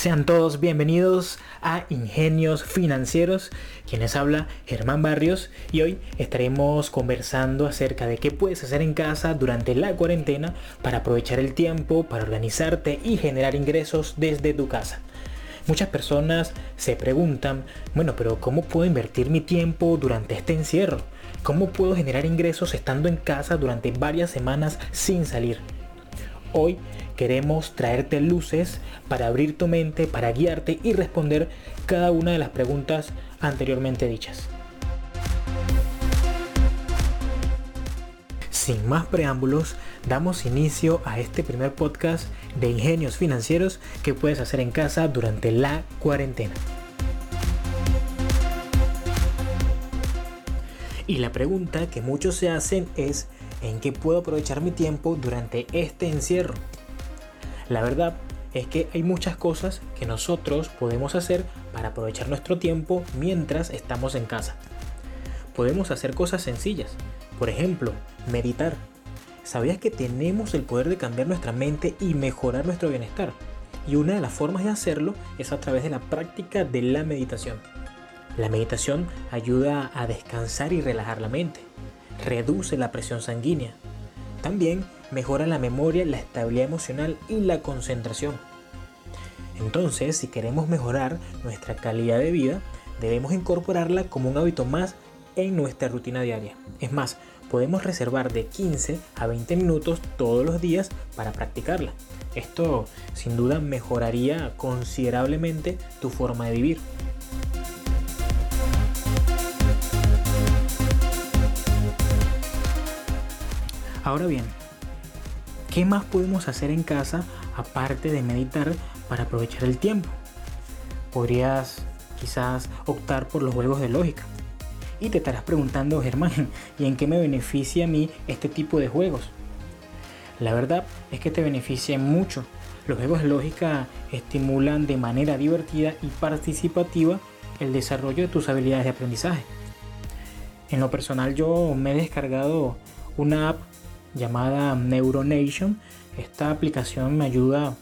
Sean todos bienvenidos a Ingenios Financieros, quienes habla Germán Barrios y hoy estaremos conversando acerca de qué puedes hacer en casa durante la cuarentena para aprovechar el tiempo, para organizarte y generar ingresos desde tu casa. Muchas personas se preguntan, bueno, pero ¿cómo puedo invertir mi tiempo durante este encierro? ¿Cómo puedo generar ingresos estando en casa durante varias semanas sin salir? Hoy queremos traerte luces para abrir tu mente, para guiarte y responder cada una de las preguntas anteriormente dichas. Sin más preámbulos, damos inicio a este primer podcast de ingenios financieros que puedes hacer en casa durante la cuarentena. Y la pregunta que muchos se hacen es, ¿en qué puedo aprovechar mi tiempo durante este encierro? La verdad es que hay muchas cosas que nosotros podemos hacer para aprovechar nuestro tiempo mientras estamos en casa. Podemos hacer cosas sencillas, por ejemplo, meditar. ¿Sabías que tenemos el poder de cambiar nuestra mente y mejorar nuestro bienestar? Y una de las formas de hacerlo es a través de la práctica de la meditación. La meditación ayuda a descansar y relajar la mente, reduce la presión sanguínea. También mejora la memoria, la estabilidad emocional y la concentración. Entonces, si queremos mejorar nuestra calidad de vida, debemos incorporarla como un hábito más en nuestra rutina diaria. Es más, podemos reservar de 15 a 20 minutos todos los días para practicarla. Esto sin duda mejoraría considerablemente tu forma de vivir. Ahora bien, ¿qué más podemos hacer en casa aparte de meditar para aprovechar el tiempo? Podrías quizás optar por los juegos de lógica. Y te estarás preguntando, Germán, ¿y en qué me beneficia a mí este tipo de juegos? La verdad es que te beneficia mucho. Los juegos de lógica estimulan de manera divertida y participativa el desarrollo de tus habilidades de aprendizaje. En lo personal yo me he descargado una app llamada Neuronation. Esta aplicación me ayuda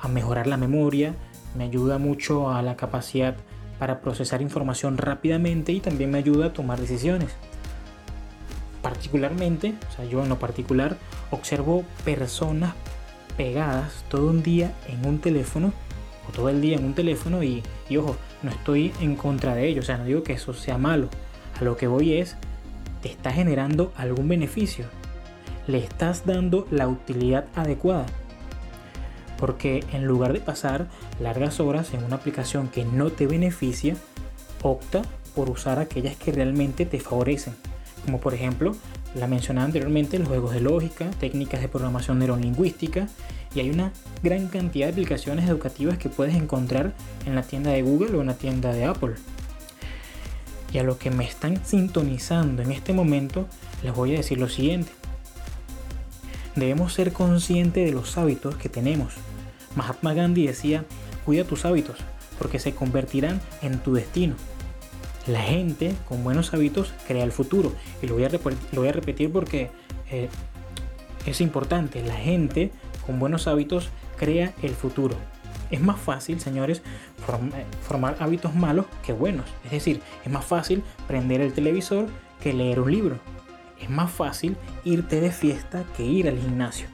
a mejorar la memoria, me ayuda mucho a la capacidad para procesar información rápidamente y también me ayuda a tomar decisiones. Particularmente, o sea, yo en lo particular observo personas pegadas todo un día en un teléfono o todo el día en un teléfono y, y ojo, no estoy en contra de ello, o sea, no digo que eso sea malo. A lo que voy es, te está generando algún beneficio, le estás dando la utilidad adecuada. Porque en lugar de pasar largas horas en una aplicación que no te beneficia, opta por usar aquellas que realmente te favorecen. Como por ejemplo, la mencionada anteriormente, los juegos de lógica, técnicas de programación neurolingüística, y hay una gran cantidad de aplicaciones educativas que puedes encontrar en la tienda de Google o en la tienda de Apple. Y a los que me están sintonizando en este momento, les voy a decir lo siguiente debemos ser conscientes de los hábitos que tenemos. Mahatma Gandhi decía, cuida tus hábitos, porque se convertirán en tu destino. La gente con buenos hábitos crea el futuro. Y lo voy a, lo voy repetir porque eh, es importante. La gente con buenos hábitos crea el futuro. Es más fácil, señores, formar hábitos malos que buenos. Es decir, es más fácil prender el televisor que leer un libro es más fácil irte de fiesta que ir al gimnasio.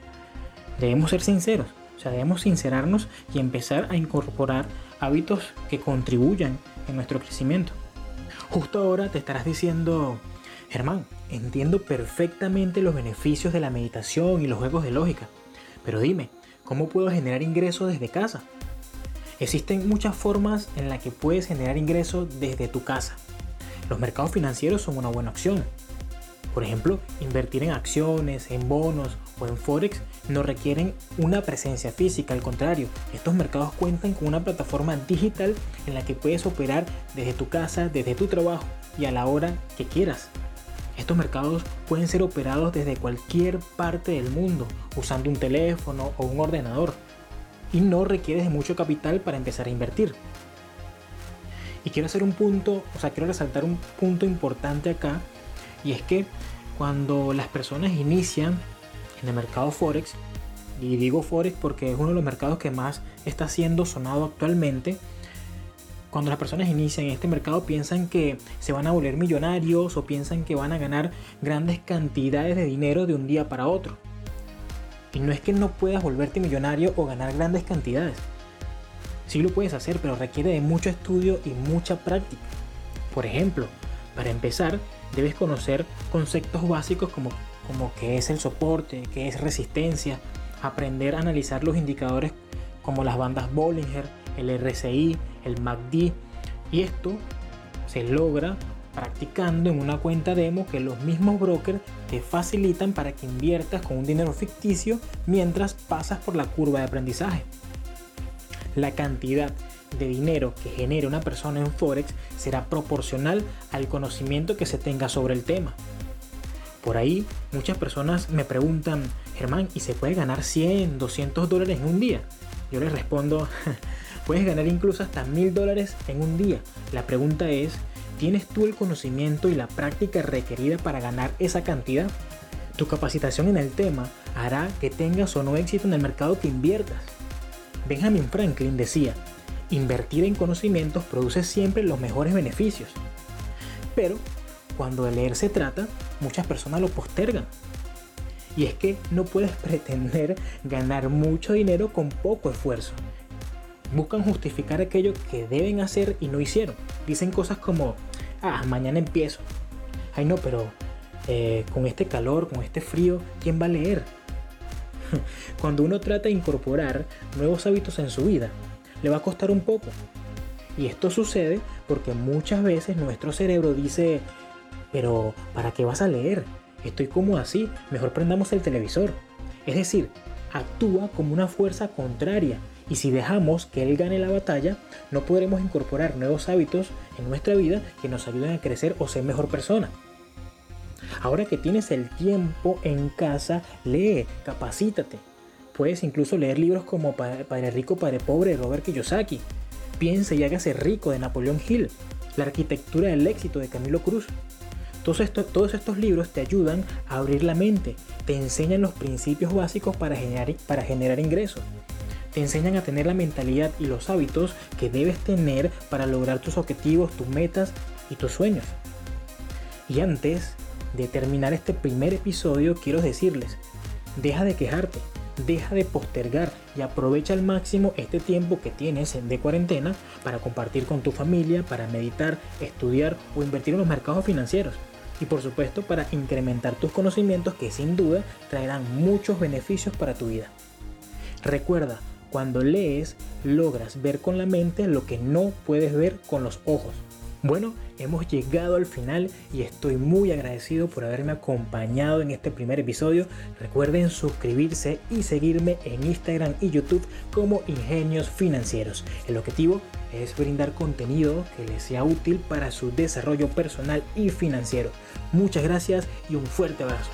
Debemos ser sinceros, o sea, debemos sincerarnos y empezar a incorporar hábitos que contribuyan en nuestro crecimiento. Justo ahora te estarás diciendo, Germán, entiendo perfectamente los beneficios de la meditación y los juegos de lógica, pero dime, ¿cómo puedo generar ingresos desde casa? Existen muchas formas en las que puedes generar ingresos desde tu casa. Los mercados financieros son una buena opción. Por ejemplo, invertir en acciones, en bonos o en forex no requieren una presencia física, al contrario, estos mercados cuentan con una plataforma digital en la que puedes operar desde tu casa, desde tu trabajo y a la hora que quieras. Estos mercados pueden ser operados desde cualquier parte del mundo usando un teléfono o un ordenador y no requieres de mucho capital para empezar a invertir. Y quiero hacer un punto, o sea, quiero resaltar un punto importante acá y es que cuando las personas inician en el mercado Forex, y digo Forex porque es uno de los mercados que más está siendo sonado actualmente, cuando las personas inician en este mercado piensan que se van a volver millonarios o piensan que van a ganar grandes cantidades de dinero de un día para otro. Y no es que no puedas volverte millonario o ganar grandes cantidades. Sí lo puedes hacer, pero requiere de mucho estudio y mucha práctica. Por ejemplo, para empezar, debes conocer conceptos básicos como, como qué es el soporte, qué es resistencia, aprender a analizar los indicadores como las bandas Bollinger, el RSI, el MACD. Y esto se logra practicando en una cuenta demo que los mismos brokers te facilitan para que inviertas con un dinero ficticio mientras pasas por la curva de aprendizaje. La cantidad de dinero que genere una persona en Forex será proporcional al conocimiento que se tenga sobre el tema. Por ahí muchas personas me preguntan, Germán, ¿y se puede ganar 100, 200 dólares en un día? Yo les respondo, puedes ganar incluso hasta 1000 dólares en un día. La pregunta es, ¿tienes tú el conocimiento y la práctica requerida para ganar esa cantidad? Tu capacitación en el tema hará que tengas o no éxito en el mercado que inviertas. Benjamin Franklin decía, invertir en conocimientos produce siempre los mejores beneficios. Pero cuando de leer se trata, muchas personas lo postergan. Y es que no puedes pretender ganar mucho dinero con poco esfuerzo. Buscan justificar aquello que deben hacer y no hicieron. Dicen cosas como, ah, mañana empiezo. Ay no, pero eh, con este calor, con este frío, ¿quién va a leer? Cuando uno trata de incorporar nuevos hábitos en su vida, le va a costar un poco. Y esto sucede porque muchas veces nuestro cerebro dice, pero ¿para qué vas a leer? Estoy como así, mejor prendamos el televisor. Es decir, actúa como una fuerza contraria y si dejamos que él gane la batalla, no podremos incorporar nuevos hábitos en nuestra vida que nos ayuden a crecer o ser mejor persona. Ahora que tienes el tiempo en casa, lee, capacítate. Puedes incluso leer libros como Padre Rico, Padre Pobre de Robert Kiyosaki. Piensa y hágase rico de Napoleón Hill. La arquitectura del éxito de Camilo Cruz. Todos estos, todos estos libros te ayudan a abrir la mente, te enseñan los principios básicos para generar, para generar ingresos, te enseñan a tener la mentalidad y los hábitos que debes tener para lograr tus objetivos, tus metas y tus sueños. Y antes de terminar este primer episodio, quiero decirles, deja de quejarte, deja de postergar y aprovecha al máximo este tiempo que tienes de cuarentena para compartir con tu familia, para meditar, estudiar o invertir en los mercados financieros. Y por supuesto para incrementar tus conocimientos que sin duda traerán muchos beneficios para tu vida. Recuerda, cuando lees logras ver con la mente lo que no puedes ver con los ojos. Bueno, hemos llegado al final y estoy muy agradecido por haberme acompañado en este primer episodio. Recuerden suscribirse y seguirme en Instagram y YouTube como Ingenios Financieros. El objetivo es brindar contenido que les sea útil para su desarrollo personal y financiero. Muchas gracias y un fuerte abrazo.